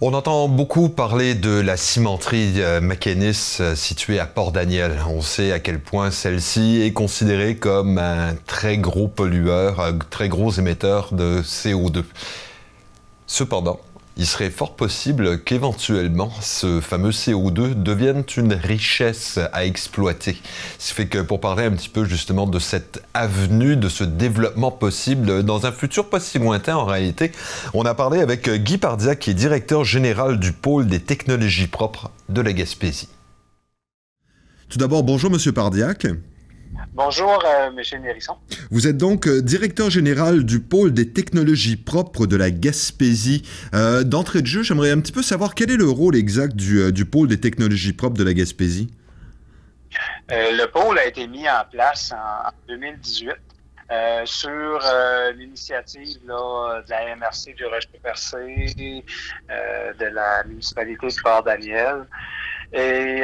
On entend beaucoup parler de la cimenterie euh, Macanis euh, située à Port-Daniel. On sait à quel point celle-ci est considérée comme un très gros pollueur, un très gros émetteur de CO2. Cependant, il serait fort possible qu'éventuellement ce fameux CO2 devienne une richesse à exploiter. Ce fait que pour parler un petit peu justement de cette avenue, de ce développement possible dans un futur pas si lointain en réalité, on a parlé avec Guy Pardiac qui est directeur général du pôle des technologies propres de la Gaspésie. Tout d'abord, bonjour Monsieur Pardiac. Bonjour, euh, M. Nérisson. Vous êtes donc euh, directeur général du pôle des technologies propres de la Gaspésie. Euh, d'entrée de jeu, j'aimerais un petit peu savoir quel est le rôle exact du, du pôle des technologies propres de la Gaspésie? le pôle a été mis en place en, 2018 sur l'initiative de la MRC du Rocher-Percé, de la municipalité de Port-Daniel. Et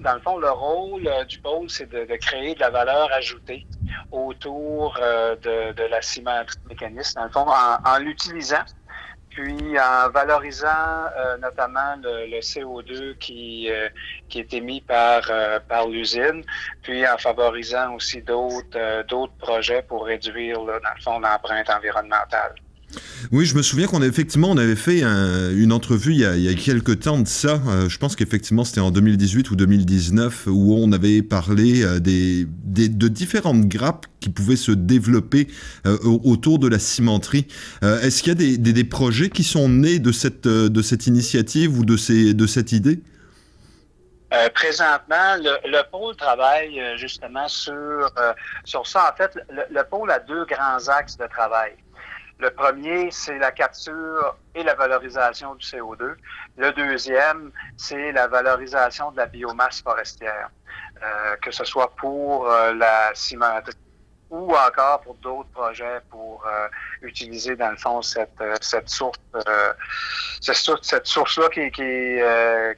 dans le fond, le rôle euh, du pôle, c'est de, créer de la valeur ajoutée autour euh, de, la cimenterie mécaniste, dans le fond, en, l'utilisant, puis en valorisant euh, notamment le, CO2 qui, qui est émis par, par l'usine, puis en favorisant aussi d'autres d'autres projets pour réduire, dans le fond, l'empreinte environnementale. Oui, je me souviens qu'on effectivement on avait fait une entrevue il y, a, il quelques temps de ça. Euh, je pense qu'effectivement c'était en 2018 ou 2019 où on avait parlé euh, des, de différentes grappes qui pouvaient se développer euh, autour de la cimenterie. Est-ce qu'il y a des, projets qui sont nés de cette, de cette initiative ou de, ces, de cette idée? présentement, le, pôle travaille justement sur, sur ça. En fait, le pôle a deux grands axes de travail. Le premier, c'est la capture et la valorisation du CO2. Le deuxième, c'est la valorisation de la biomasse forestière, euh, que ce soit pour euh, la cimenterie ou encore pour d'autres projets pour euh, utiliser dans le fond cette, cette source cette, source là qui, qui,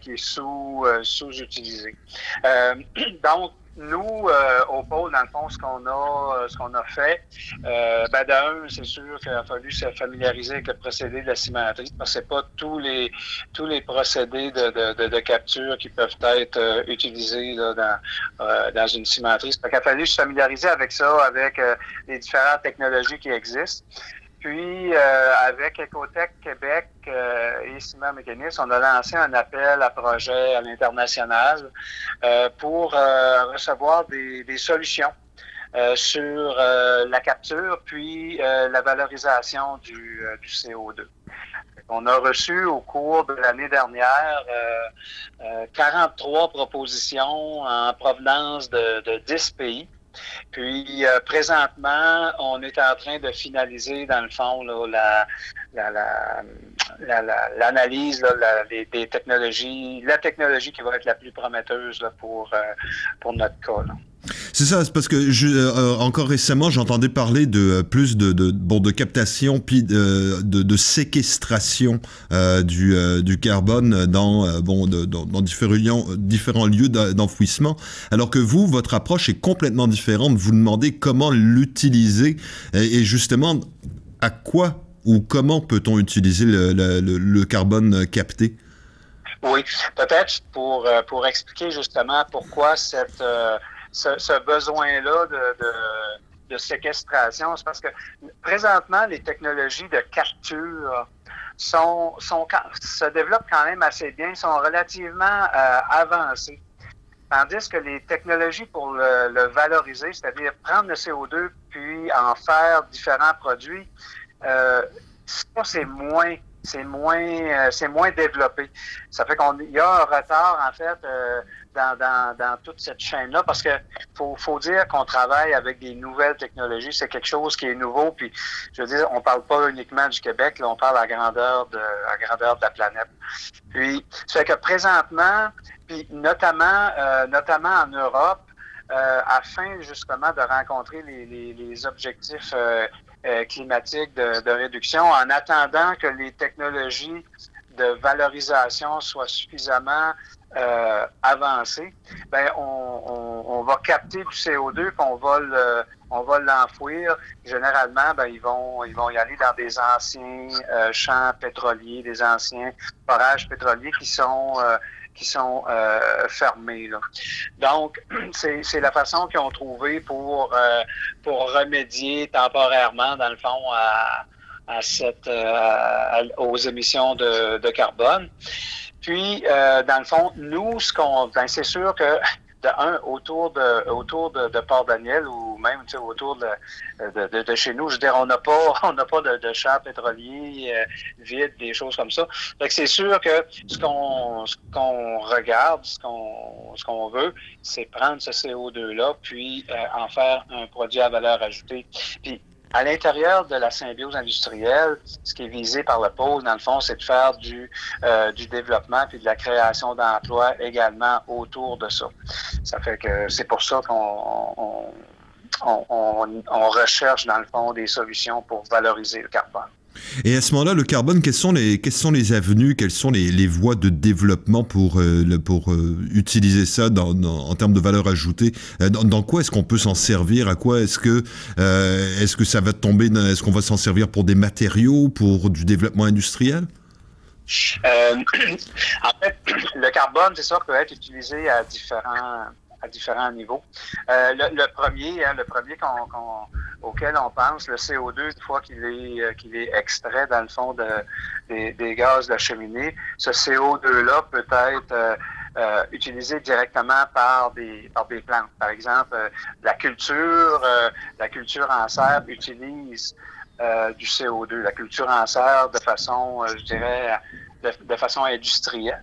qui est sous sous utilisée. donc nous, euh, au pôle, dans le fond, ce qu'on a, euh, ce qu'on a fait, euh, ben d'un, c'est sûr qu'il a fallu se familiariser avec le procédé de la cimenterie, parce que c'est pas tous les tous les procédés de, de, de, capture qui peuvent être euh, utilisés là, dans, dans une cimenterie. Il a fallu se familiariser avec ça, avec les différentes technologies qui existent. Puis, euh, avec Ecotech Québec euh, et Ciment Mécanisme, on a lancé un appel à projet à l'international euh, pour recevoir des, solutions sur la capture puis la valorisation du, du, CO2. On a reçu au cours de l'année dernière 43 propositions en provenance de, de 10 pays. Puis euh, présentement, on est en train de finaliser, dans le fond, la, l'analyse des, technologies, la technologie qui va être la plus prometteuse pour, euh, pour notre cas. C'est ça, c'est parce que euh, encore récemment, j'entendais parler de euh, plus de, bon, de captation puis de, de séquestration euh, du, carbone dans, bon, dans, différents, lieux d'enfouissement, alors que vous, votre approche est complètement différente. Vous demandez comment l'utiliser et, justement à quoi ou comment peut-on utiliser le carbone capté? Oui, peut-être pour, pour expliquer justement pourquoi cette ce, besoin-là de, séquestration. C'est parce que présentement, les technologies de capture sont, se développent quand même assez bien, sont relativement euh, avancées. Tandis que les technologies pour le, valoriser, c'est-à-dire prendre le CO2 puis en faire différents produits, euh, ça, c'est moins c'est moins euh, c'est moins développé. Ça fait qu'on y a un retard en fait euh, dans, dans, dans, toute cette chaîne-là parce que faut, faut dire qu'on travaille avec des nouvelles technologies. C'est quelque chose qui est nouveau. Puis je veux dire, on parle pas uniquement du Québec, là, on parle à grandeur de à grandeur de la planète. Puis ça fait que présentement, puis notamment euh, notamment en Europe, afin justement de rencontrer les, les, les objectifs euh, climatique de, de, réduction en attendant que les technologies de valorisation soient suffisamment euh, avancées, ben on, on, on, va capter du CO2 puis on va le, on va l'enfouir. Généralement, ben, ils vont ils vont y aller dans des anciens euh, champs pétroliers, des anciens forages pétroliers qui sont euh, qui sont euh, fermés. Là. Donc, c'est la façon qu'ils ont trouvé pour pour remédier temporairement, dans le fond, à, à cette aux émissions de, de carbone. Puis, dans le fond, nous, ce qu'on, ben, c'est sûr que de un, autour de autour de, Port-Daniel ou même autour de, de, de, chez nous, je veux dire, on n'a pas on n'a pas de, de champs pétroliers euh, vides, des choses comme ça. Fait que c'est sûr que ce qu'on ce qu'on regarde, ce qu'on ce qu'on veut, c'est prendre ce CO2-là, puis euh, en faire un produit à valeur ajoutée. Puis à l'intérieur de la symbiose industrielle, ce qui est visé par le pôle, dans le fond, c'est de faire du, euh, du développement puis de la création d'emplois également autour de ça. Ça fait que c'est pour ça qu'on on, on, on recherche, dans le fond, des solutions pour valoriser le carbone. Et à ce moment-là, le carbone, quelles sont les, quelles sont les avenues, quelles sont les, voies de développement pour, euh, pour euh, utiliser ça dans, en termes de valeur ajoutée euh, dans, quoi est-ce qu'on peut s'en servir? À quoi est-ce que, est-ce que ça va tomber Est-ce qu'on va s'en servir pour des matériaux, pour du développement industriel? En fait, le carbone, c'est ça, peut être utilisé à différents, à différents niveaux. Le, premier, hein, le premier auquel on pense, le CO2, une fois qu'il est, euh, est extrait dans le fond de, des, gaz de la cheminée, ce CO2-là peut être euh, utilisé directement par des, par des plantes. Par exemple, la culture, la culture en serre utilise du CO2. La culture en serre, de façon, je dirais, de, façon industrielle,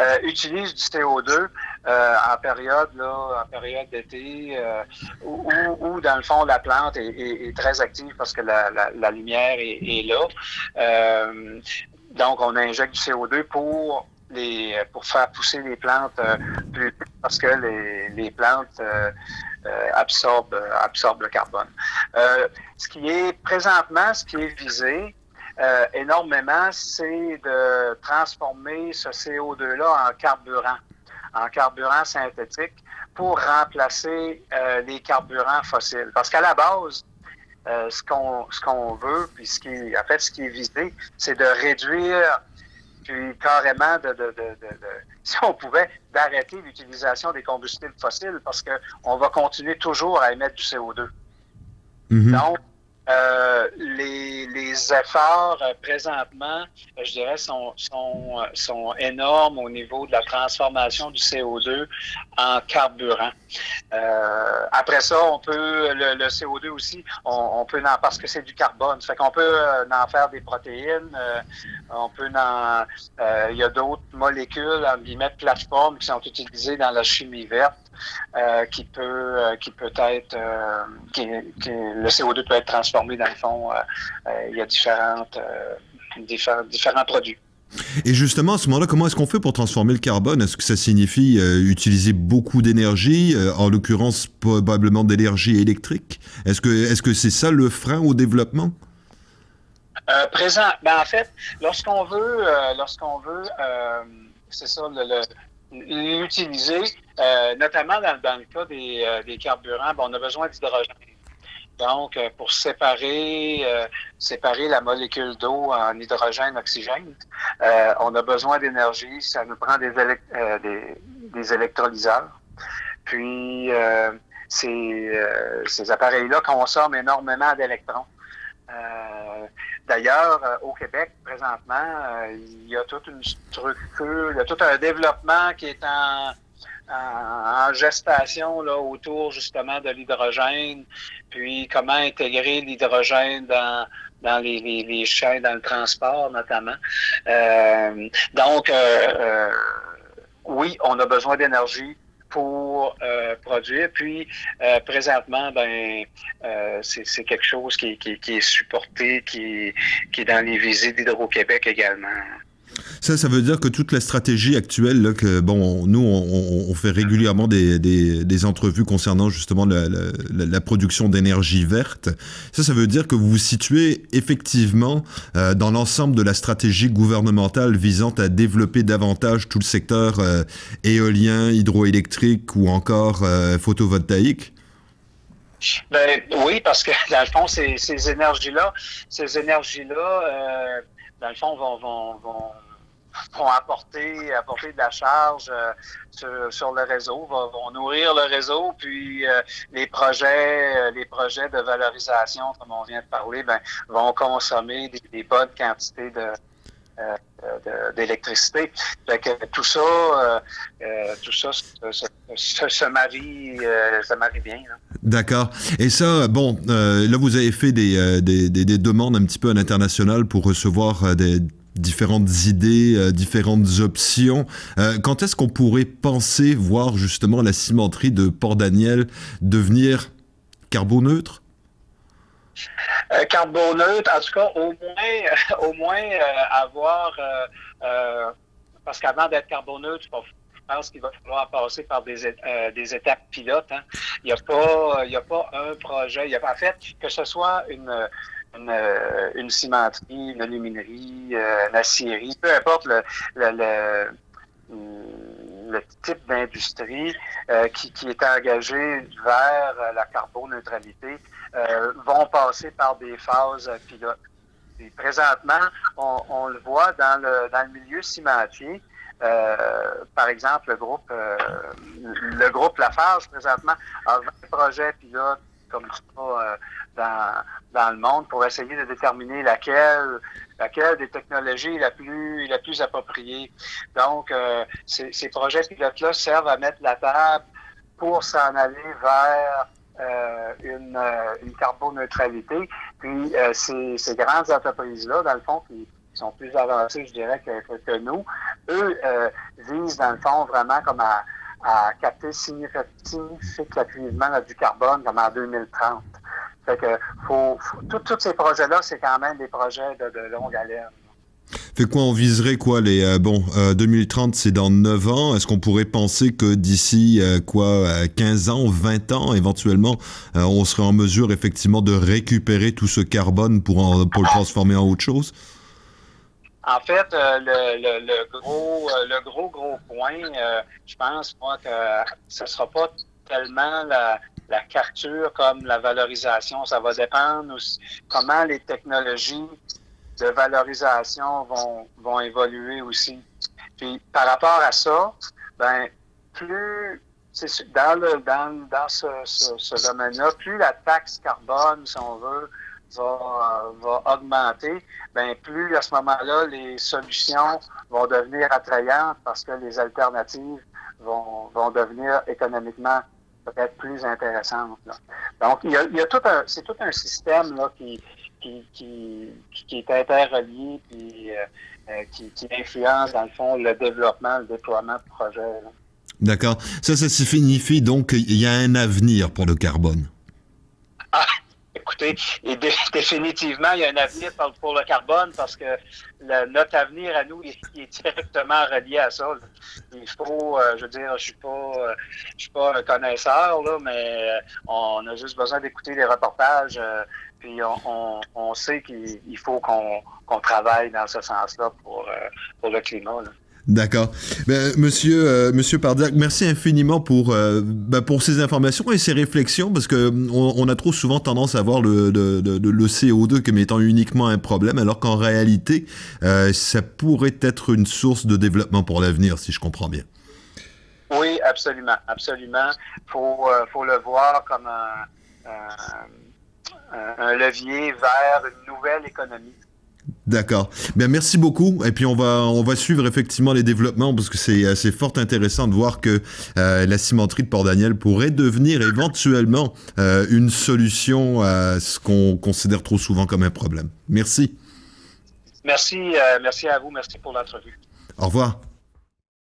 euh, utilise du CO2 euh, en période là, en période d'été euh, où, dans le fond la plante est, très active parce que la, lumière est, là. donc on injecte du CO2 pour les pour faire pousser les plantes plus parce que les, plantes absorbent absorbent le carbone. ce qui est présentement ce qui est visé, euh, énormément, c'est de transformer ce CO2-là en carburant, en carburant synthétique pour remplacer euh, les carburants fossiles. Parce qu'à la base, euh, ce qu'on ce qu'on veut, puis ce qui en fait ce qui est visé, c'est de réduire puis carrément de, de, de, de, si on pouvait d'arrêter l'utilisation des combustibles fossiles parce que on va continuer toujours à émettre du CO2. Mm-hmm. Donc euh, les, efforts euh, présentement, euh, je dirais, sont, énormes au niveau de la transformation du CO2 en carburant. après ça, on peut le, le CO2 aussi, on, peut parce que c'est du carbone, fait qu'on peut en faire des protéines, on peut en il y a d'autres molécules, en guillemets, plateformes qui sont utilisées dans la chimie verte. Euh, qui peut euh, qui peut être euh, qui, le CO2 peut être transformé dans le fond. il y a différentes différents, différents produits. Et justement, à ce moment-là, comment est-ce qu'on fait pour transformer le carbone? Est-ce que ça signifie utiliser beaucoup d'énergie, en l'occurrence probablement d'énergie électrique? Est-ce que est-ce que c'est ça le frein au développement? Présent. Ben, en fait, lorsqu'on veut, lorsqu'on veut, c'est ça, le, l'utiliser, euh, notamment dans, le cas des, euh, des carburants, ben, on a besoin d'hydrogène. Donc, euh, pour séparer, séparer la molécule d'eau en hydrogène, oxygène, on a besoin d'énergie. Ça nous prend des, des, des, électrolyseurs. Puis, ces, ces appareils-là consomment énormément d'électrons. D'ailleurs, euh, au Québec, présentement, euh, il y a toute une structure, il y a tout un développement qui est en, gestation là, autour justement de l'hydrogène, puis comment intégrer l'hydrogène dans, dans les, les, chaînes, dans le transport notamment. Euh, donc, oui, on a besoin d'énergie pour euh, produire. Puis euh, présentement, ben euh, c'est quelque chose qui, qui, qui, est supporté, qui, qui est dans les visites d'Hydro-Québec également. Ça, ça veut dire que toute la stratégie actuelle, bon, nous, on, fait régulièrement des, des, entrevues concernant justement la, production d'énergie verte. Ça, ça veut dire que vous vous situez effectivement euh, dans l'ensemble de la stratégie gouvernementale visant à développer davantage tout le secteur euh, éolien, hydroélectrique ou encore euh, photovoltaïque? Ben, oui, parce que dans le fond, ces, énergies-là, ces énergies-là, dans le fond, vont, vont apporter, apporter de la charge euh, sur, le réseau, vont, nourrir le réseau, puis euh, les projets, euh, les projets de valorisation, comme on vient de parler, ben, vont consommer des, bonnes quantités de, d'électricité. tout ça, tout ça, se marie, ça marie bien. D'accord. Et ça, bon, là vous avez fait des, des, demandes un petit peu à l'international pour recevoir des différentes idées, euh, différentes options. Euh, quand est-ce qu'on pourrait penser voir justement la cimenterie de Port-Daniel devenir carboneutre? Euh, carboneutre, en tout cas, au moins, au moins avoir, parce qu'avant d'être carboneutre, je pense qu'il va falloir passer par des, des étapes pilotes. Hein. Il n'y a, pas, a pas un projet. Il y a, en fait, que ce soit une, une, une cimenterie, une aluminerie, une acierie, peu importe le, le, type d'industrie euh, qui, est engagé vers la carboneutralité, euh, vont passer par des phases pilotes. Et présentement, on, on, le voit dans le, dans le milieu cimentier. Euh, par exemple, le groupe, euh, le groupe Lafarge, présentement, a 20 projets pilotes comme ça euh, dans, dans le monde pour essayer de déterminer laquelle laquelle des technologies la plus la plus appropriée. Donc, euh, ces, ces, projets pilotes-là servent à mettre la table pour s'en aller vers euh, une, une carboneutralité. Puis euh, ces, ces grandes entreprises-là, dans le fond, qui sont plus avancées, je dirais, que, que nous, eux visent, dans le fond, vraiment comme à à capter significativement du carbone comme en 2030. Fait que faut, faut tous ces projets-là, c'est quand même des projets de, de longue haleine. Fait quoi, on viserait quoi les euh, bon euh, 2030 c'est dans 9 ans, est-ce qu'on pourrait penser que d'ici euh, quoi 15 ans, 20 ans éventuellement euh, on serait en mesure effectivement de récupérer tout ce carbone pour en, pour le transformer en autre chose? En fait, euh, le, le, le, gros, euh, le gros, gros point, euh, je pense, moi, que ce ne sera pas tellement la, la capture comme la valorisation. Ça va dépendre aussi comment les technologies de valorisation vont, vont évoluer aussi. Puis par rapport à ça, ben plus dans le dans, dans ce, ce, domaine-là, plus la taxe carbone, si on veut, va, va augmenter, ben plus à ce moment-là, les solutions vont devenir attrayantes parce que les alternatives vont, vont devenir économiquement peut-être plus intéressantes. Là. Donc, il y a, il y a tout un, c'est tout un système là, qui, qui, qui, qui est interrelié puis euh, qui, qui influence, dans le fond, le développement, le déploiement de projets. D'accord. Ça, ça signifie donc qu'il y a un avenir pour le carbone. Ah, écoutez, et dé définitivement, il y a un avenir pour le carbone parce que le, notre avenir à nous est, directement relié à ça. Il faut, euh, je veux dire, je suis pas, euh, je suis pas un connaisseur là, mais euh, on a juste besoin d'écouter les reportages. Puis on, sait qu'il faut qu'on qu travaille dans ce sens-là pour, le climat. D'accord. Ben, monsieur, euh, monsieur Pardiac, merci infiniment pour, euh, ben, pour ces informations et ces réflexions, parce que on, on a trop souvent tendance à voir le, le CO2 comme étant uniquement un problème, alors qu'en réalité, euh, ça pourrait être une source de développement pour l'avenir, si je comprends bien. Oui, absolument, absolument. Faut, euh, faut le voir comme un, un levier vers une nouvelle économie. D'accord. Bien, merci beaucoup. Et puis on va on va suivre effectivement les développements parce que c'est assez fort intéressant de voir que euh, la cimenterie de Port-Daniel pourrait devenir éventuellement euh, une solution à ce qu'on considère trop souvent comme un problème. Merci. Merci, euh, merci à vous. Merci pour l'entrevue. Au revoir.